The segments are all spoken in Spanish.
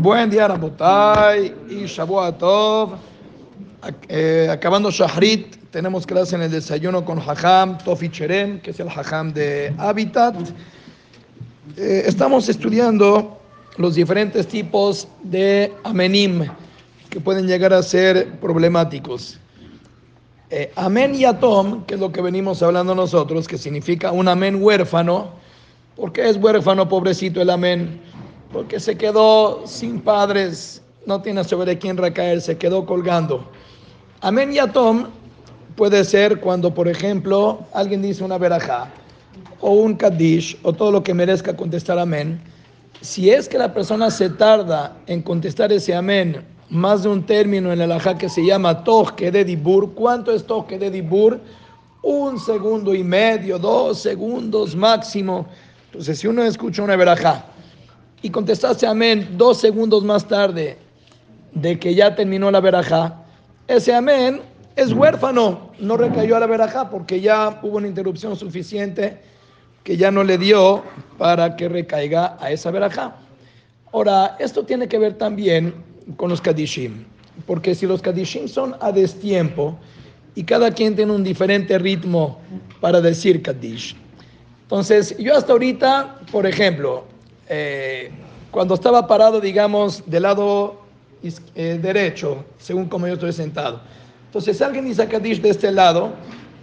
Buen día, Rabotay y Shabuah Tov. Eh, acabando Shahrit, tenemos clase en el desayuno con Hajam Tofi Cherem, que es el Hajam de Habitat. Eh, estamos estudiando los diferentes tipos de amenim que pueden llegar a ser problemáticos. Eh, amén y atom, que es lo que venimos hablando nosotros, que significa un amén huérfano. ¿Por qué es huérfano, pobrecito el amén? Porque se quedó sin padres, no tiene sobre quién recaer, se quedó colgando. Amén y atom puede ser cuando, por ejemplo, alguien dice una verajá o un kaddish o todo lo que merezca contestar amén. Si es que la persona se tarda en contestar ese amén más de un término en el ajá que se llama toque de dibur. ¿Cuánto es toque de dibur? Un segundo y medio, dos segundos máximo. Entonces, si uno escucha una verajá y contestaste amén dos segundos más tarde de que ya terminó la verajá, ese amén es huérfano, no recayó a la verajá porque ya hubo una interrupción suficiente que ya no le dio para que recaiga a esa verajá. Ahora, esto tiene que ver también con los Kadishim. Porque si los Kadishim son a destiempo y cada quien tiene un diferente ritmo para decir Kadish. Entonces, yo hasta ahorita, por ejemplo, eh, cuando estaba parado, digamos, del lado eh, derecho, según como yo estoy sentado. Entonces, alguien dice Kadish de este lado,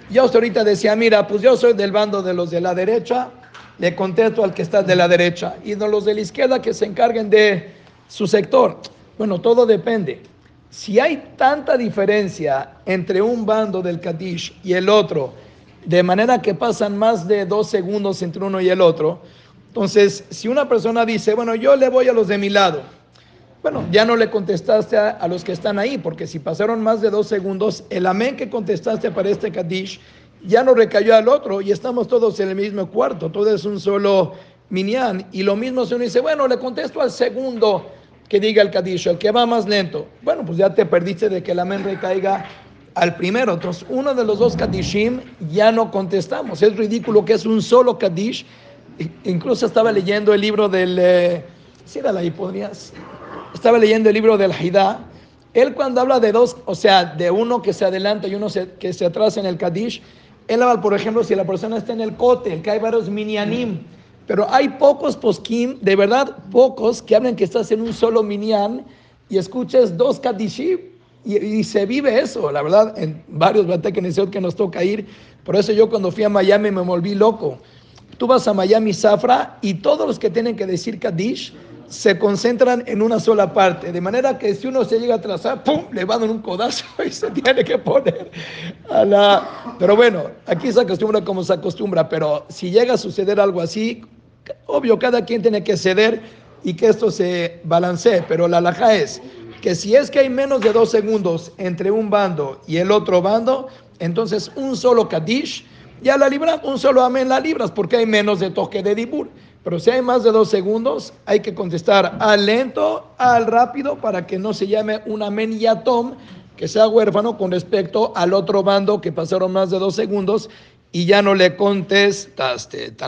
yo hasta ahorita decía, mira, pues yo soy del bando de los de la derecha, le contesto al que está de la derecha, y de los de la izquierda que se encarguen de su sector. Bueno, todo depende. Si hay tanta diferencia entre un bando del Kadish y el otro, de manera que pasan más de dos segundos entre uno y el otro, entonces si una persona dice, bueno, yo le voy a los de mi lado, bueno, ya no le contestaste a, los que están ahí, porque si pasaron más de dos segundos, el amén que contestaste para este Kadish ya no recayó al otro y estamos todos en el mismo cuarto, todo es un solo minyan. Y lo mismo si uno dice, bueno, le contesto al segundo que diga el Kadish, el que va más lento. Bueno, pues ya te perdiste de que el amén recaiga al primero. Entonces, uno de los dos Kadishim ya no contestamos. Es ridículo que es un solo Kadish. Incluso estaba leyendo el libro del. Eh, era ahí, podrías. Estaba leyendo el libro del Haidá. Él, cuando habla de dos, o sea, de uno que se adelanta y uno que se atrasa en el Kadish, él habla, por ejemplo, si la persona está en el Kotel, que hay varios minyanim pero hay pocos poskim, de verdad pocos, que hablan que estás en un solo minyan y escuches dos kadishim y, se vive eso, la verdad, en varios batekenesiot que nos toca ir. Por eso yo cuando fui a Miami me volví loco. Tú vas a Miami Zafra y todos los que tienen que decir Kadish se concentran en una sola parte, de manera que si uno se llega a atrasar, ¡pum!, le van un codazo y se tiene que poner a la... Pero bueno, aquí se acostumbra como se acostumbra, pero si llega a suceder algo así, Obvio, cada quien tiene que ceder y que esto se balancee, pero la laja es que si es que hay menos de dos segundos entre un bando y el otro bando, entonces un solo Kadish, ya la libras, un solo amén la libras, porque hay menos de toque de dibur. Pero si hay más de dos segundos, hay que contestar al lento, al rápido, para que no se llame un amén yatom, que sea huérfano con respecto al otro bando que pasaron más de dos segundos y ya no le contestaste.